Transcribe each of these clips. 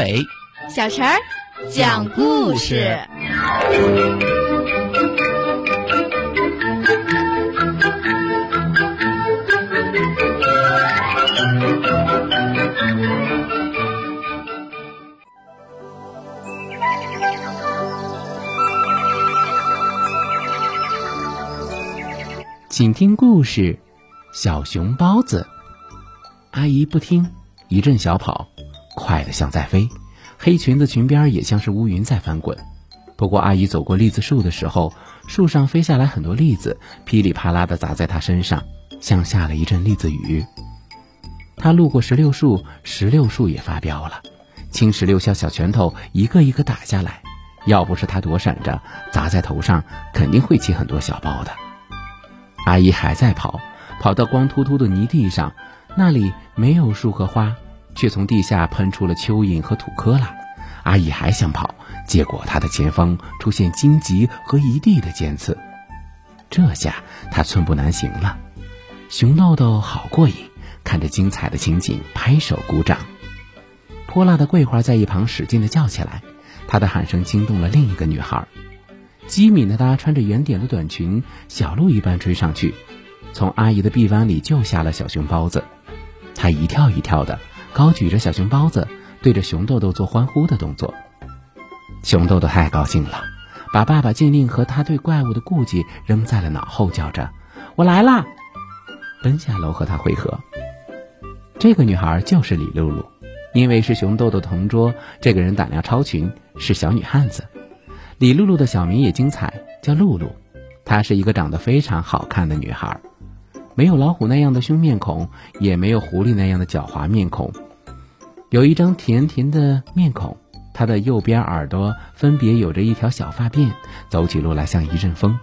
阿伟，小陈儿讲故事。请听故事：小熊包子。阿姨不听，一阵小跑，快得像在飞，黑裙子裙边也像是乌云在翻滚。不过阿姨走过栗子树的时候，树上飞下来很多栗子，噼里啪啦的砸在她身上，像下了一阵栗子雨。她路过石榴树，石榴树也发飙了，青石榴像小拳头，一个一个打下来。要不是她躲闪着，砸在头上，肯定会起很多小包的。阿姨还在跑，跑到光秃秃的泥地上，那里没有树和花，却从地下喷出了蚯蚓和土坷垃。阿姨还想跑，结果她的前方出现荆棘和一地的尖刺，这下她寸步难行了。熊豆豆好过瘾，看着精彩的情景，拍手鼓掌。泼辣的桂花在一旁使劲地叫起来，她的喊声惊动了另一个女孩。机敏的她穿着圆点的短裙，小鹿一般追上去，从阿姨的臂弯里救下了小熊包子。她一跳一跳的，高举着小熊包子，对着熊豆豆做欢呼的动作。熊豆豆太高兴了，把爸爸禁令和他对怪物的顾忌扔在了脑后，叫着：“我来啦！”奔下楼和他会合。这个女孩就是李露露，因为是熊豆豆同桌，这个人胆量超群，是小女汉子。李露露的小名也精彩，叫露露。她是一个长得非常好看的女孩，没有老虎那样的凶面孔，也没有狐狸那样的狡猾面孔，有一张甜甜的面孔。她的右边耳朵分别有着一条小发辫，走起路来像一阵风，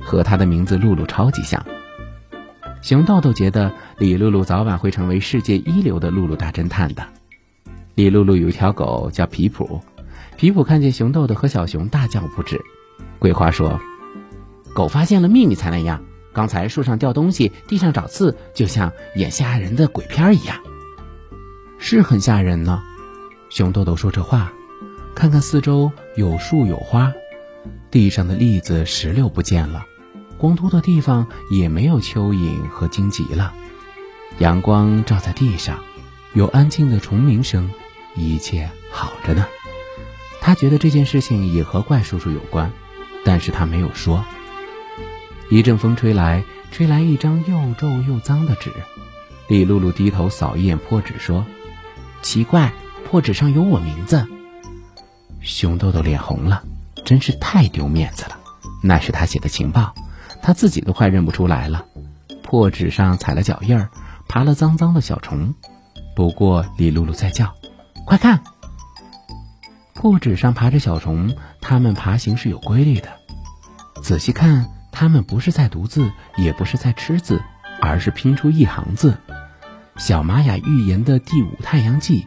和她的名字露露超级像。熊豆豆觉得李露露早晚会成为世界一流的露露大侦探的。李露露有一条狗叫皮普。皮普看见熊豆豆和小熊，大叫不止。桂花说：“狗发现了秘密才那样。刚才树上掉东西，地上找刺，就像演吓人的鬼片一样，是很吓人呢。”熊豆豆说这话，看看四周有树有花，地上的栗子、石榴不见了，光秃的地方也没有蚯蚓和荆棘了。阳光照在地上，有安静的虫鸣声，一切好着呢。他觉得这件事情也和怪叔叔有关，但是他没有说。一阵风吹来，吹来一张又皱又脏的纸。李露露低头扫一眼破纸，说：“奇怪，破纸上有我名字。”熊豆豆脸红了，真是太丢面子了。那是他写的情报，他自己都快认不出来了。破纸上踩了脚印儿，爬了脏脏的小虫。不过李露露在叫：“快看！”破纸上爬着小虫，它们爬行是有规律的。仔细看，它们不是在读字，也不是在吃字，而是拼出一行字：“小玛雅预言的第五太阳记，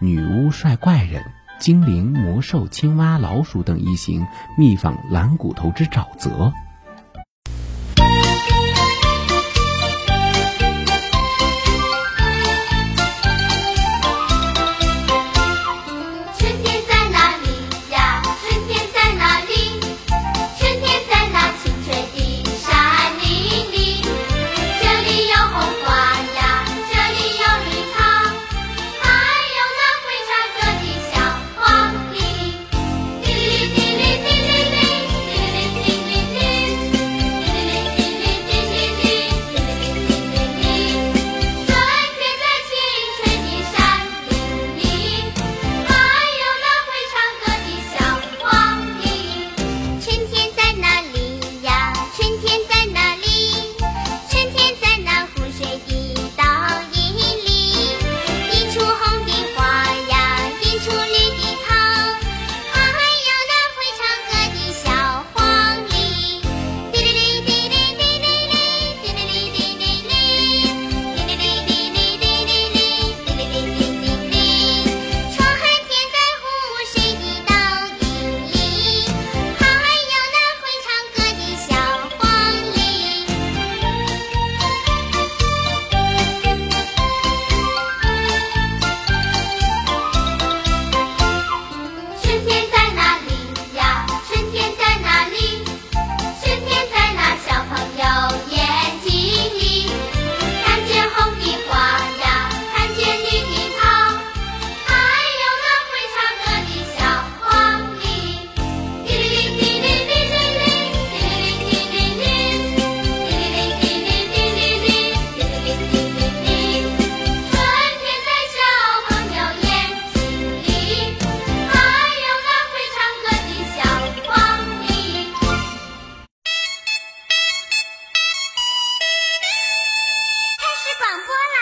女巫帅怪人、精灵、魔兽、青蛙、老鼠等一行密访蓝骨头之沼泽。”广播啦